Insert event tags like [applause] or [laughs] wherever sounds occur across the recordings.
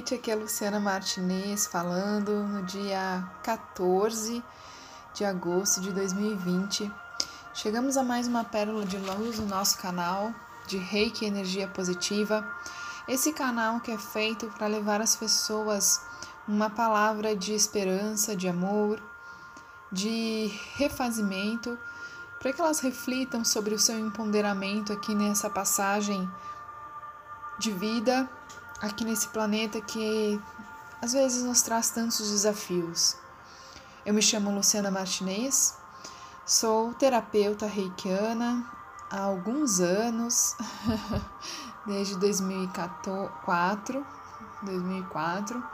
noite, aqui é a Luciana Martinez falando no dia 14 de agosto de 2020. Chegamos a mais uma pérola de luz no nosso canal de Reiki Energia Positiva. Esse canal que é feito para levar às pessoas uma palavra de esperança, de amor, de refazimento, para que elas reflitam sobre o seu empoderamento aqui nessa passagem de vida aqui nesse planeta que às vezes nos traz tantos desafios. Eu me chamo Luciana Martinez, sou terapeuta reikiana há alguns anos, [laughs] desde 2004, 2004.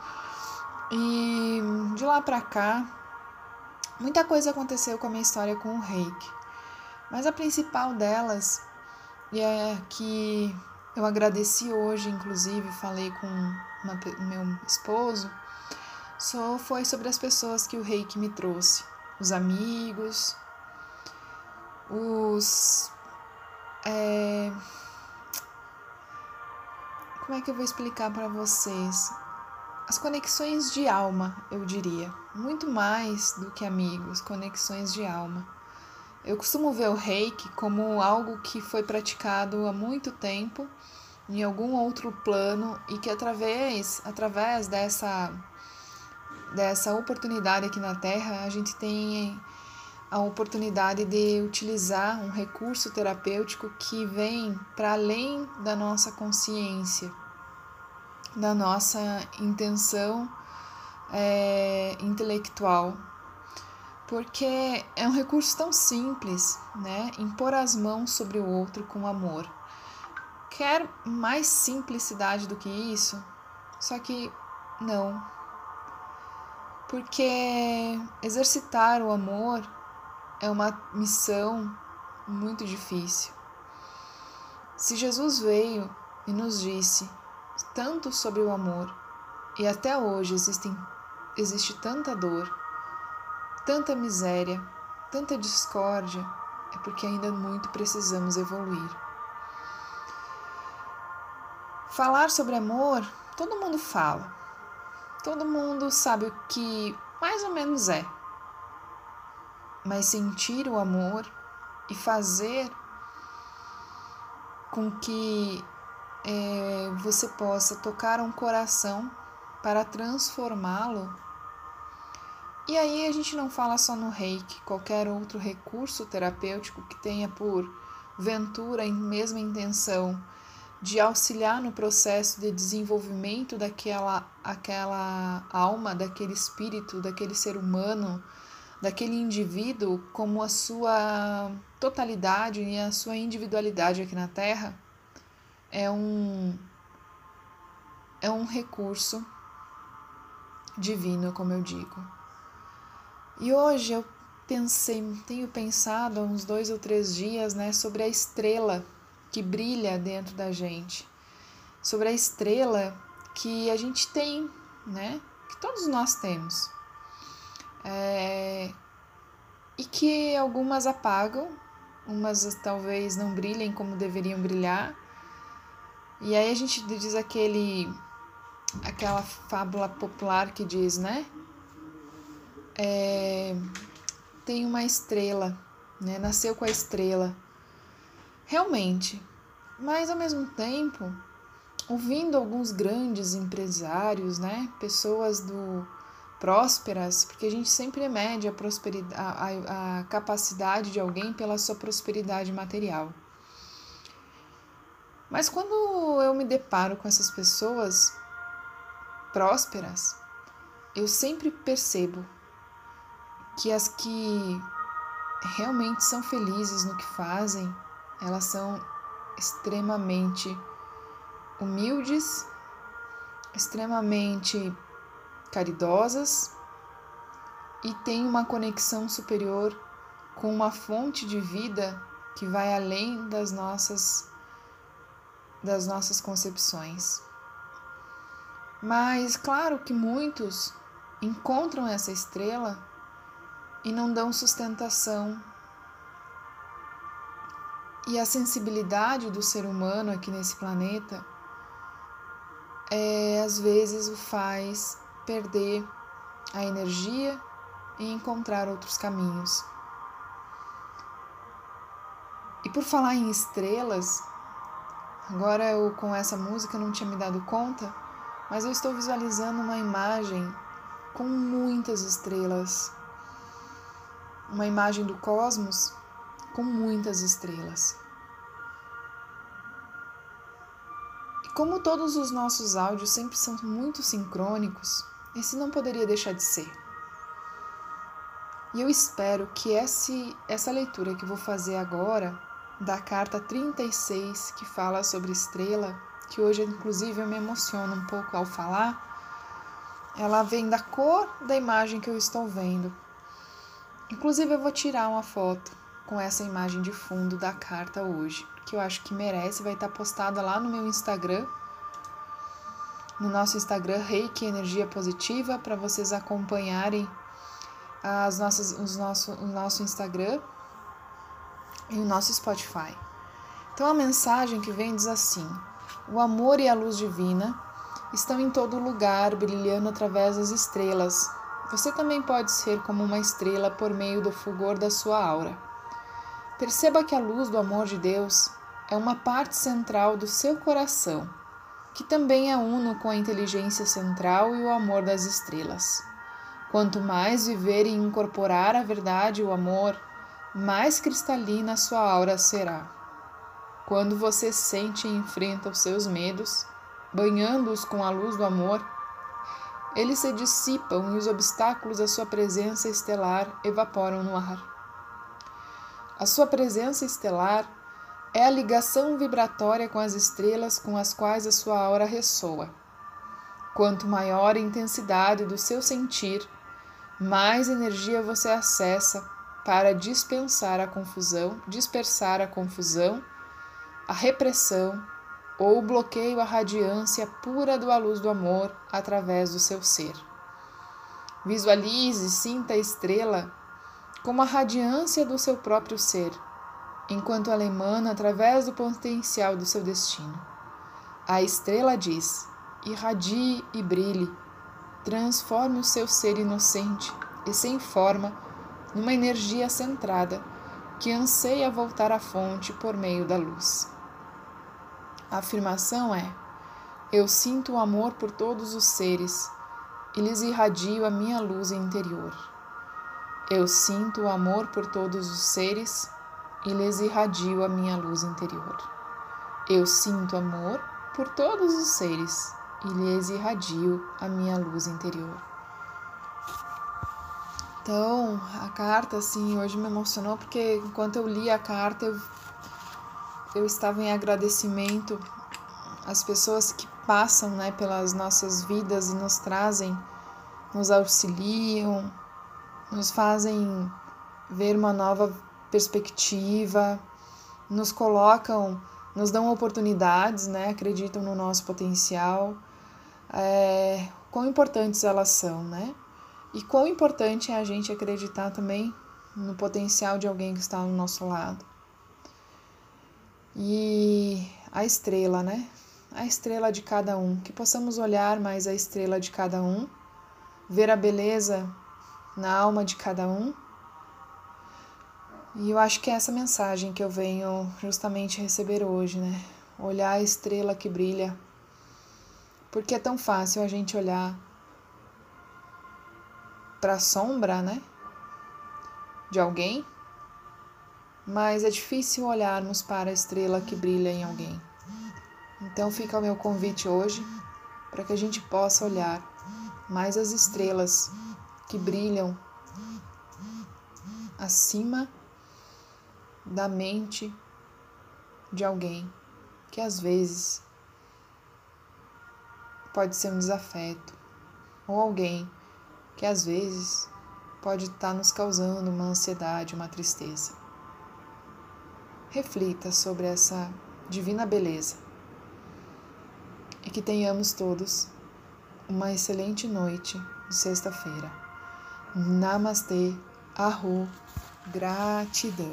E de lá para cá, muita coisa aconteceu com a minha história com o reiki. Mas a principal delas é que eu agradeci hoje, inclusive, falei com uma, meu esposo, só foi sobre as pessoas que o reiki me trouxe. Os amigos, os. É, como é que eu vou explicar para vocês? As conexões de alma, eu diria. Muito mais do que amigos, conexões de alma. Eu costumo ver o reiki como algo que foi praticado há muito tempo em algum outro plano e que através através dessa dessa oportunidade aqui na Terra a gente tem a oportunidade de utilizar um recurso terapêutico que vem para além da nossa consciência, da nossa intenção é, intelectual, porque é um recurso tão simples, né? Impor as mãos sobre o outro com amor. Quer mais simplicidade do que isso? Só que não. Porque exercitar o amor é uma missão muito difícil. Se Jesus veio e nos disse tanto sobre o amor, e até hoje existem, existe tanta dor, tanta miséria, tanta discórdia, é porque ainda muito precisamos evoluir. Falar sobre amor, todo mundo fala. Todo mundo sabe o que mais ou menos é. Mas sentir o amor e fazer com que é, você possa tocar um coração para transformá-lo e aí a gente não fala só no reiki, qualquer outro recurso terapêutico que tenha por ventura em mesma intenção de auxiliar no processo de desenvolvimento daquela aquela alma, daquele espírito, daquele ser humano, daquele indivíduo como a sua totalidade e a sua individualidade aqui na Terra, é um é um recurso divino, como eu digo. E hoje eu pensei, tenho pensado há uns dois ou três dias, né, sobre a estrela que brilha dentro da gente, sobre a estrela que a gente tem, né, que todos nós temos, é, e que algumas apagam, umas talvez não brilhem como deveriam brilhar, e aí a gente diz aquele, aquela fábula popular que diz, né, é, tem uma estrela, né? Nasceu com a estrela. Realmente. Mas ao mesmo tempo, ouvindo alguns grandes empresários, né? Pessoas do prósperas, porque a gente sempre mede a, prosperidade, a, a capacidade de alguém pela sua prosperidade material. Mas quando eu me deparo com essas pessoas prósperas, eu sempre percebo que as que realmente são felizes no que fazem, elas são extremamente humildes, extremamente caridosas e têm uma conexão superior com uma fonte de vida que vai além das nossas das nossas concepções. Mas claro que muitos encontram essa estrela e não dão sustentação. E a sensibilidade do ser humano aqui nesse planeta é, às vezes o faz perder a energia e encontrar outros caminhos. E por falar em estrelas, agora eu com essa música não tinha me dado conta, mas eu estou visualizando uma imagem com muitas estrelas. Uma imagem do cosmos com muitas estrelas. E como todos os nossos áudios sempre são muito sincrônicos, esse não poderia deixar de ser. E eu espero que esse, essa leitura que vou fazer agora, da carta 36, que fala sobre estrela, que hoje inclusive eu me emociono um pouco ao falar, ela vem da cor da imagem que eu estou vendo. Inclusive eu vou tirar uma foto com essa imagem de fundo da carta hoje, que eu acho que merece, vai estar postada lá no meu Instagram, no nosso Instagram Reiki Energia Positiva, para vocês acompanharem as nossas, os nosso, o nosso Instagram e o nosso Spotify. Então a mensagem que vem diz assim: o amor e a luz divina estão em todo lugar, brilhando através das estrelas. Você também pode ser como uma estrela por meio do fulgor da sua aura. Perceba que a luz do amor de Deus é uma parte central do seu coração, que também é uno com a inteligência central e o amor das estrelas. Quanto mais viver e incorporar a verdade e o amor, mais cristalina sua aura será. Quando você sente e enfrenta os seus medos, banhando-os com a luz do amor, eles se dissipam e os obstáculos à sua presença estelar evaporam no ar. A sua presença estelar é a ligação vibratória com as estrelas com as quais a sua aura ressoa. Quanto maior a intensidade do seu sentir, mais energia você acessa para dispensar a confusão, dispersar a confusão a repressão ou bloqueio à radiância pura da luz do amor através do seu ser. Visualize sinta a estrela como a radiância do seu próprio ser, enquanto ela emana através do potencial do seu destino. A estrela diz: irradie e brilhe, transforme o seu ser inocente e sem forma numa energia centrada que anseia voltar à fonte por meio da luz. A afirmação é: Eu sinto o amor por todos os seres e lhes irradio a minha luz interior. Eu sinto o amor por todos os seres e lhes irradio a minha luz interior. Eu sinto amor por todos os seres e lhes irradio a minha luz interior. Então, a carta, assim, hoje me emocionou porque enquanto eu li a carta, eu eu estava em agradecimento às pessoas que passam né, pelas nossas vidas e nos trazem, nos auxiliam, nos fazem ver uma nova perspectiva, nos colocam, nos dão oportunidades, né, acreditam no nosso potencial, é, quão importantes elas são, né? E quão importante é a gente acreditar também no potencial de alguém que está ao nosso lado. E a estrela, né? A estrela de cada um, que possamos olhar mais a estrela de cada um, ver a beleza na alma de cada um. E eu acho que é essa mensagem que eu venho justamente receber hoje, né? Olhar a estrela que brilha. Porque é tão fácil a gente olhar para a sombra, né? De alguém mas é difícil olharmos para a estrela que brilha em alguém. Então fica o meu convite hoje para que a gente possa olhar mais as estrelas que brilham acima da mente de alguém que às vezes pode ser um desafeto ou alguém que às vezes pode estar nos causando uma ansiedade, uma tristeza reflita sobre essa divina beleza e que tenhamos todos uma excelente noite de sexta-feira. Namastê, Arro, gratidão.